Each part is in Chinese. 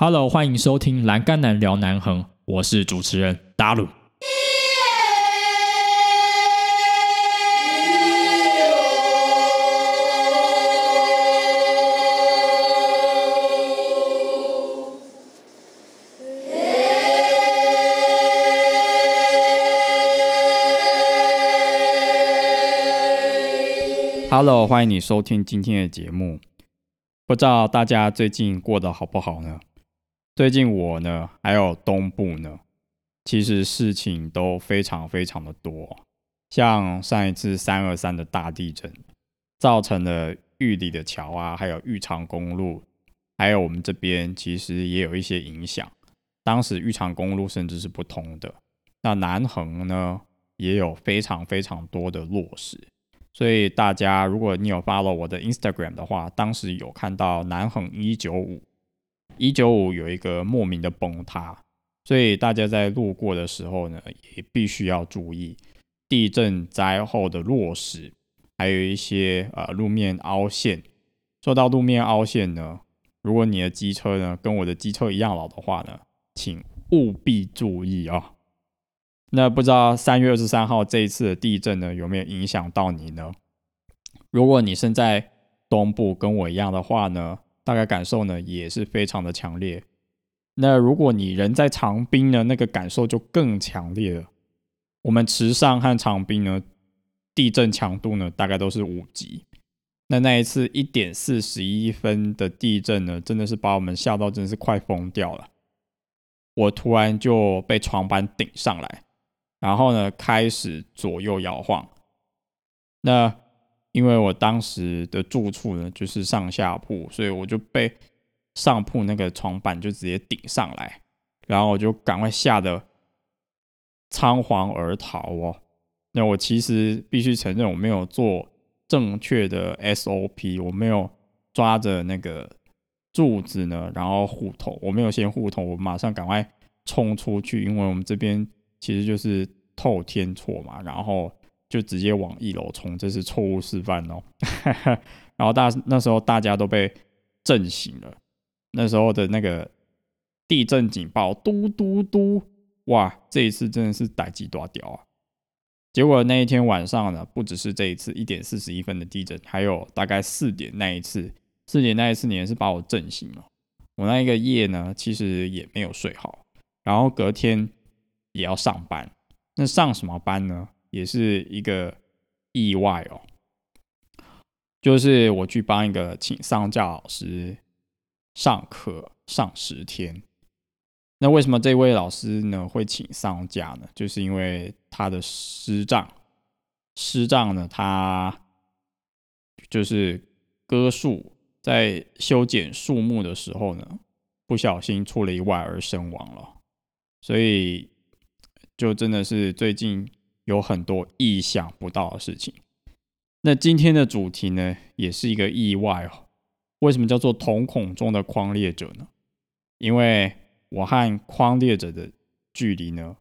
Hello，欢迎收听《栏杆男聊南横》，我是主持人达鲁。Hello，欢迎你收听今天的节目。不知道大家最近过得好不好呢？最近我呢，还有东部呢，其实事情都非常非常的多。像上一次三二三的大地震，造成了玉里的桥啊，还有玉长公路，还有我们这边其实也有一些影响。当时玉长公路甚至是不通的。那南横呢，也有非常非常多的落石。所以大家，如果你有 follow 我的 Instagram 的话，当时有看到南横一九五一九五有一个莫名的崩塌，所以大家在路过的时候呢，也必须要注意地震灾后的落石，还有一些呃路面凹陷。说到路面凹陷呢，如果你的机车呢跟我的机车一样老的话呢，请务必注意啊。那不知道三月二十三号这一次的地震呢，有没有影响到你呢？如果你身在东部，跟我一样的话呢，大概感受呢也是非常的强烈。那如果你人在长滨呢，那个感受就更强烈了。我们池上和长滨呢，地震强度呢大概都是五级。那那一次一点四十一分的地震呢，真的是把我们吓到，真的是快疯掉了。我突然就被床板顶上来。然后呢，开始左右摇晃。那因为我当时的住处呢，就是上下铺，所以我就被上铺那个床板就直接顶上来，然后我就赶快吓得仓皇而逃哦。那我其实必须承认，我没有做正确的 SOP，我没有抓着那个柱子呢，然后护头，我没有先护头，我马上赶快冲出去，因为我们这边。其实就是透天错嘛，然后就直接往一楼冲，这是错误示范哦。然后大那时候大家都被震醒了，那时候的那个地震警报嘟嘟嘟，哇，这一次真的是逮鸡抓屌啊！结果那一天晚上呢，不只是这一次一点四十一分的地震，还有大概四点那一次，四点那一次你也是把我震醒了。我那一个夜呢，其实也没有睡好，然后隔天。也要上班，那上什么班呢？也是一个意外哦。就是我去帮一个请丧假老师上课上十天。那为什么这位老师呢会请丧假呢？就是因为他的师丈，师丈呢他就是割树，在修剪树木的时候呢，不小心出了意外而身亡了，所以。就真的是最近有很多意想不到的事情。那今天的主题呢，也是一个意外哦。为什么叫做瞳孔中的框列者呢？因为我和框列者的距离呢，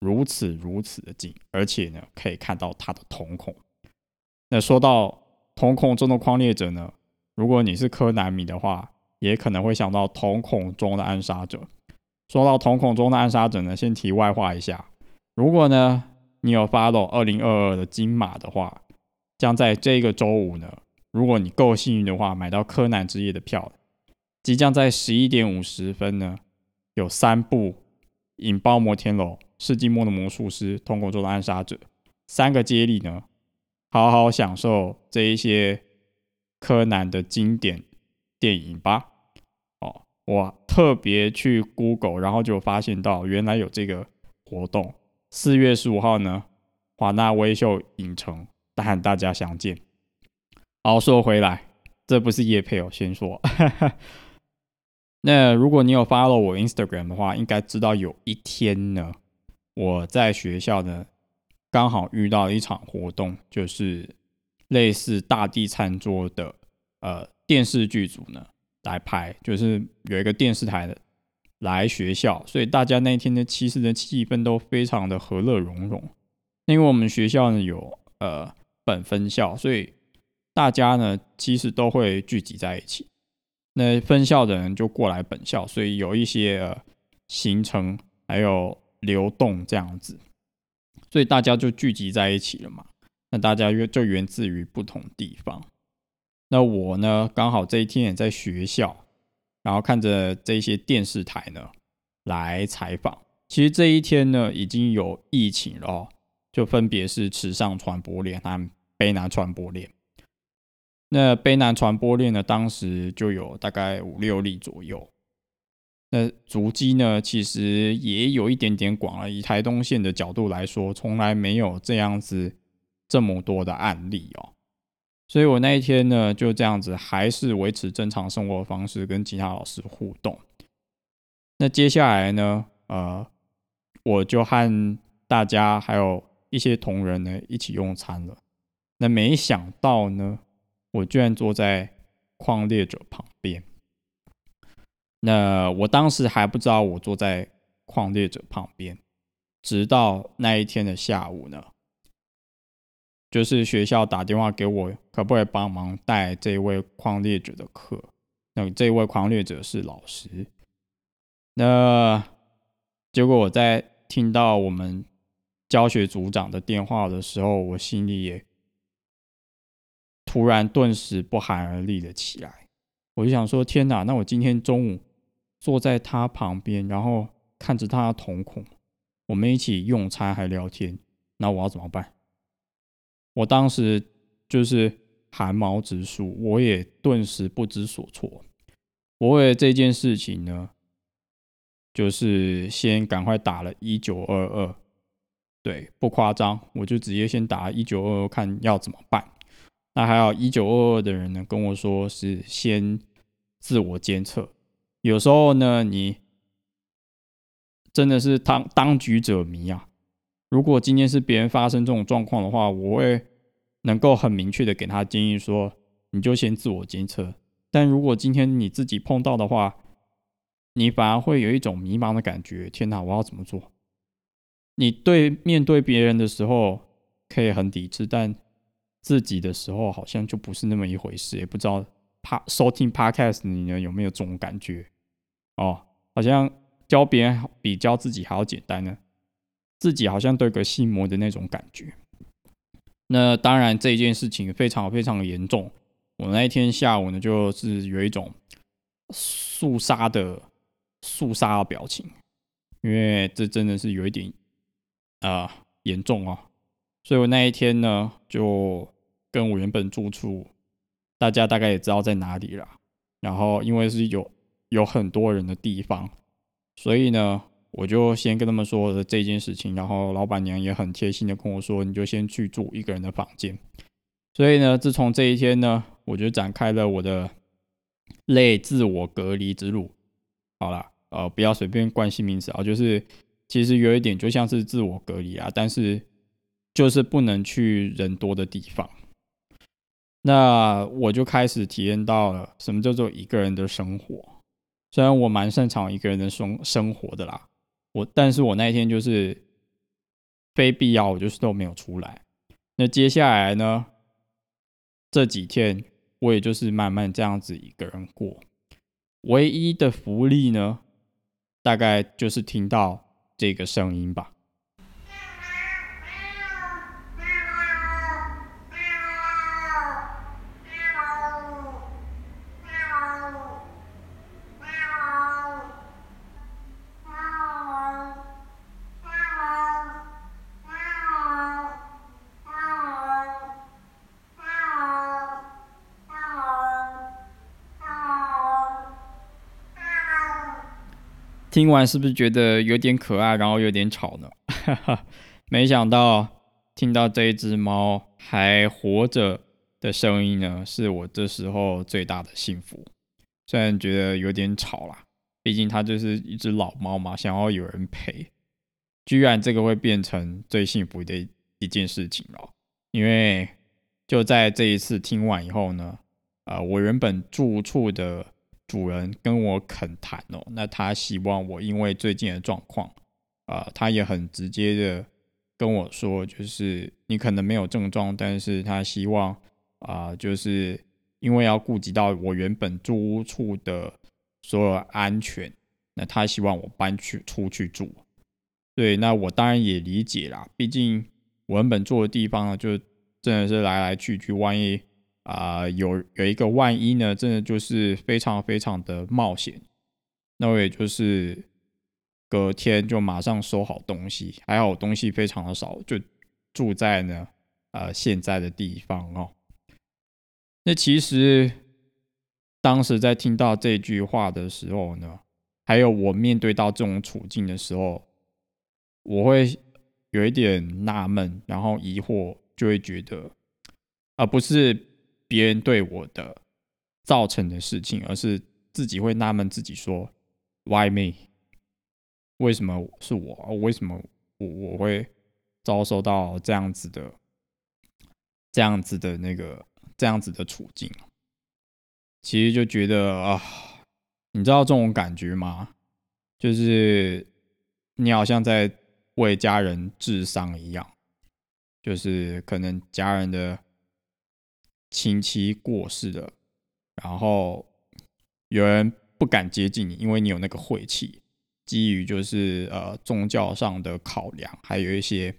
如此如此的近，而且呢，可以看到他的瞳孔。那说到瞳孔中的框列者呢，如果你是柯南迷的话，也可能会想到瞳孔中的暗杀者。说到瞳孔中的暗杀者呢，先题外话一下，如果呢你有 follow 二零二二的金马的话，将在这个周五呢，如果你够幸运的话，买到柯南之夜的票，即将在十一点五十分呢，有三部引爆摩天楼、世纪末的魔术师、通过中的暗杀者三个接力呢，好好享受这一些柯南的经典电影吧。哦我特别去 Google，然后就发现到原来有这个活动。四月十五号呢，华纳微秀影城大喊大家相见。好，说回来，这不是叶配哦，先说。那如果你有 follow 我 Instagram 的话，应该知道有一天呢，我在学校呢刚好遇到一场活动，就是类似大地餐桌的呃电视剧组呢。来拍，就是有一个电视台的来学校，所以大家那天的其实的气氛都非常的和乐融融。因为我们学校呢有呃本分校，所以大家呢其实都会聚集在一起。那分校的人就过来本校，所以有一些行程还有流动这样子，所以大家就聚集在一起了嘛。那大家就源自于不同地方。那我呢，刚好这一天也在学校，然后看着这些电视台呢来采访。其实这一天呢，已经有疫情了，就分别是池上传播链和卑南传播链。那卑南传播链呢，当时就有大概五六例左右。那足迹呢，其实也有一点点广了。以台东县的角度来说，从来没有这样子这么多的案例哦。所以我那一天呢，就这样子，还是维持正常生活方式，跟其他老师互动。那接下来呢，呃，我就和大家还有一些同仁呢一起用餐了。那没想到呢。我居然坐在矿列者旁边，那我当时还不知道我坐在矿列者旁边，直到那一天的下午呢，就是学校打电话给我，可不可以帮忙带这位矿列者的课？那这位矿列者是老师，那结果我在听到我们教学组长的电话的时候，我心里也。突然，顿时不寒而栗了起来。我就想说：“天哪！那我今天中午坐在他旁边，然后看着他的瞳孔，我们一起用餐还聊天，那我要怎么办？”我当时就是汗毛直竖，我也顿时不知所措。我为了这件事情呢，就是先赶快打了一九二二，对，不夸张，我就直接先打一九二二，看要怎么办。那还有一九二二的人呢，跟我说是先自我监测。有时候呢，你真的是当当局者迷啊。如果今天是别人发生这种状况的话，我会能够很明确的给他建议说，你就先自我监测。但如果今天你自己碰到的话，你反而会有一种迷茫的感觉。天哪，我要怎么做？你对面对别人的时候可以很抵制，但自己的时候好像就不是那么一回事，也不知道怕收听 podcast 你呢有没有这种感觉哦？好像教别人比教自己还要简单呢，自己好像对个心魔的那种感觉。那当然这件事情非常非常严重，我那一天下午呢就是有一种肃杀的肃杀的表情，因为这真的是有一点啊严重啊。所以我那一天呢，就跟我原本住处，大家大概也知道在哪里了。然后因为是有有很多人的地方，所以呢，我就先跟他们说了这件事情。然后老板娘也很贴心的跟我说，你就先去住一个人的房间。所以呢，自从这一天呢，我就展开了我的类自我隔离之路。好了，呃，不要随便冠新名词啊，就是其实有一点就像是自我隔离啊，但是。就是不能去人多的地方，那我就开始体验到了什么叫做一个人的生活。虽然我蛮擅长一个人的生生活的啦，我但是我那一天就是非必要，我就是都没有出来。那接下来呢，这几天我也就是慢慢这样子一个人过。唯一的福利呢，大概就是听到这个声音吧。听完是不是觉得有点可爱，然后有点吵呢？哈 哈没想到听到这一只猫还活着的声音呢，是我这时候最大的幸福。虽然觉得有点吵啦，毕竟它就是一只老猫嘛，想要有人陪。居然这个会变成最幸福的一件事情了，因为就在这一次听完以后呢，啊，我原本住处的。主人跟我恳谈哦，那他希望我因为最近的状况，啊，他也很直接的跟我说，就是你可能没有症状，但是他希望啊，就是因为要顾及到我原本住屋处的所有安全，那他希望我搬去出去住。对，那我当然也理解啦，毕竟我原本住的地方呢，就真的是来来去去，万一啊有有一个万一呢，真的就是非常非常的冒险。那我也就是隔天就马上收好东西，还好东西非常的少，就住在呢呃现在的地方哦。那其实当时在听到这句话的时候呢，还有我面对到这种处境的时候。我会有一点纳闷，然后疑惑，就会觉得，而不是别人对我的造成的事情，而是自己会纳闷自己说，Why me？为什么是我？为什么我我会遭受到这样子的、这样子的那个、这样子的处境？其实就觉得啊，你知道这种感觉吗？就是你好像在。为家人治伤一样，就是可能家人的亲戚过世了，然后有人不敢接近你，因为你有那个晦气。基于就是呃宗教上的考量，还有一些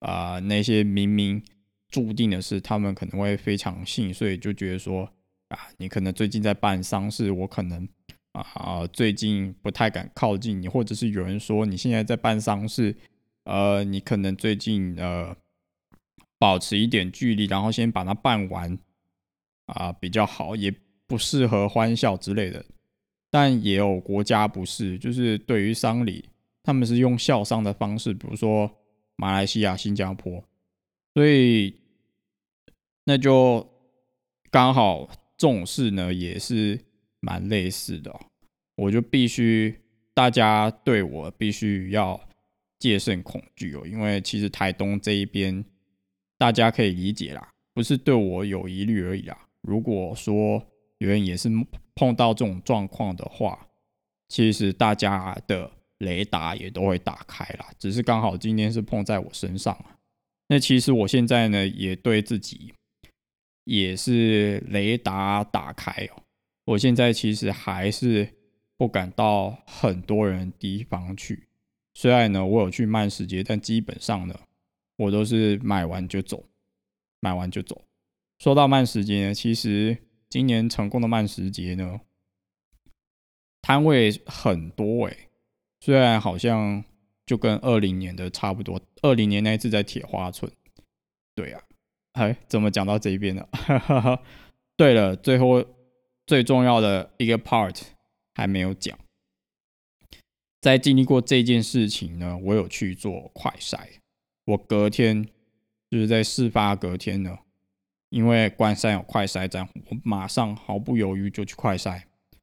啊那些明明注定的事，他们可能会非常信，所以就觉得说啊，你可能最近在办丧事，我可能啊最近不太敢靠近你，或者是有人说你现在在办丧事。呃，你可能最近呃保持一点距离，然后先把它办完啊比较好，也不适合欢笑之类的。但也有国家不是，就是对于丧礼，他们是用孝丧的方式，比如说马来西亚、新加坡，所以那就刚好重视呢也是蛮类似的，我就必须大家对我必须要。戒慎恐惧哦，因为其实台东这一边，大家可以理解啦，不是对我有疑虑而已啦。如果说有人也是碰到这种状况的话，其实大家的雷达也都会打开啦，只是刚好今天是碰在我身上那其实我现在呢，也对自己也是雷达打开哦。我现在其实还是不敢到很多人地方去。虽然呢，我有去慢时节，但基本上呢，我都是买完就走，买完就走。说到慢时节呢，其实今年成功的慢时节呢，摊位很多诶，虽然好像就跟二零年的差不多，二零年那一次在铁花村。对啊，哎，怎么讲到这边呢？对了，最后最重要的一个 part 还没有讲。在经历过这件事情呢，我有去做快筛。我隔天就是在事发隔天呢，因为关山有快筛站，我马上毫不犹豫就去快筛。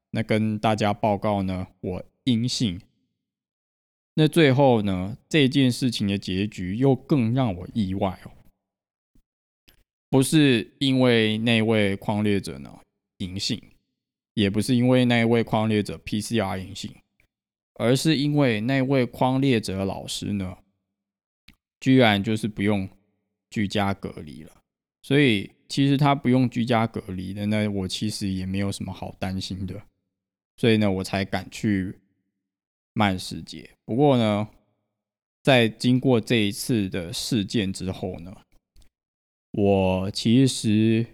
那跟大家报告呢，我阴性。那最后呢，这件事情的结局又更让我意外哦，不是因为那位矿猎者呢阴性，也不是因为那位矿猎者 PCR 阴性。而是因为那位匡列者老师呢，居然就是不用居家隔离了，所以其实他不用居家隔离的，那我其实也没有什么好担心的，所以呢，我才敢去慢世界。不过呢，在经过这一次的事件之后呢，我其实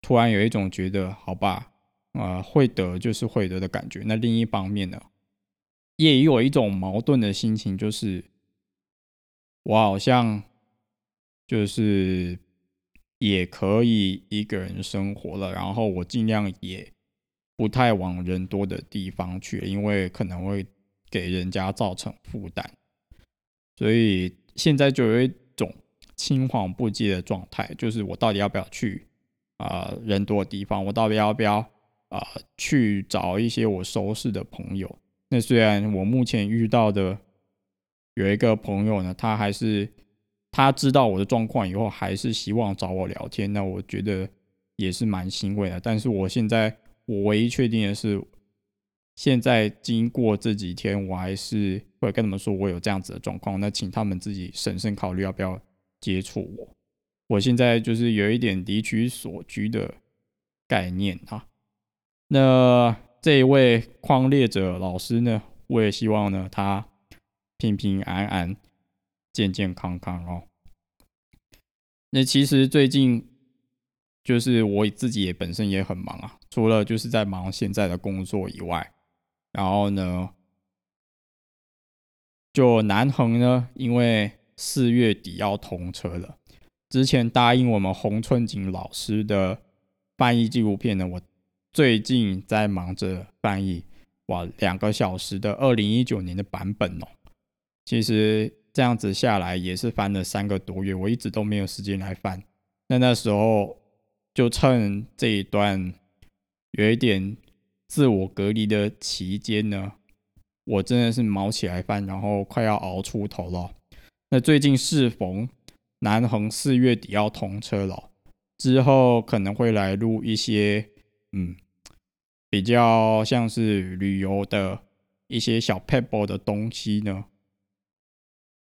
突然有一种觉得，好吧，啊，会得就是会得的感觉。那另一方面呢？也有一种矛盾的心情，就是我好像就是也可以一个人生活了，然后我尽量也不太往人多的地方去，因为可能会给人家造成负担，所以现在就有一种青黄不接的状态，就是我到底要不要去啊人多的地方？我到底要不要啊去找一些我熟识的朋友？那虽然我目前遇到的有一个朋友呢，他还是他知道我的状况以后，还是希望找我聊天。那我觉得也是蛮欣慰的。但是我现在我唯一确定的是，现在经过这几天，我还是会跟他们说我有这样子的状况。那请他们自己审慎考虑要不要接触我。我现在就是有一点离取所居的概念啊。那这一位框列者老师呢，我也希望呢他平平安安、健健康康哦。那其实最近就是我自己也本身也很忙啊，除了就是在忙现在的工作以外，然后呢，就南横呢，因为四月底要通车了，之前答应我们洪春景老师的翻译纪录片呢，我最近在忙着翻译，哇，两个小时的二零一九年的版本哦，其实。这样子下来也是翻了三个多月，我一直都没有时间来翻。那那时候就趁这一段有一点自我隔离的期间呢，我真的是毛起来翻，然后快要熬出头了。那最近适逢南横四月底要通车了，之后可能会来录一些嗯比较像是旅游的一些小 pebble 的东西呢。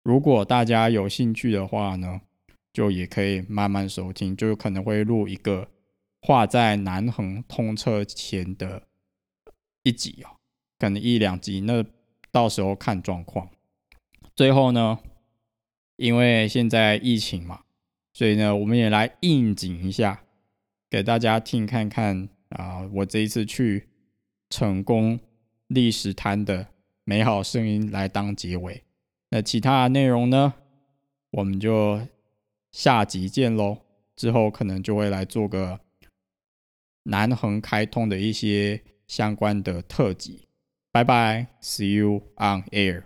如果大家有兴趣的话呢，就也可以慢慢收听，就可能会录一个画在南横通车前的一集哦，可能一两集，那到时候看状况。最后呢，因为现在疫情嘛，所以呢，我们也来应景一下，给大家听看看啊，我这一次去成功历史滩的美好声音来当结尾。那其他的内容呢？我们就下集见喽。之后可能就会来做个南横开通的一些相关的特辑。拜拜，See you on air。